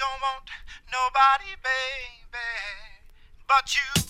don't want nobody, baby, but you.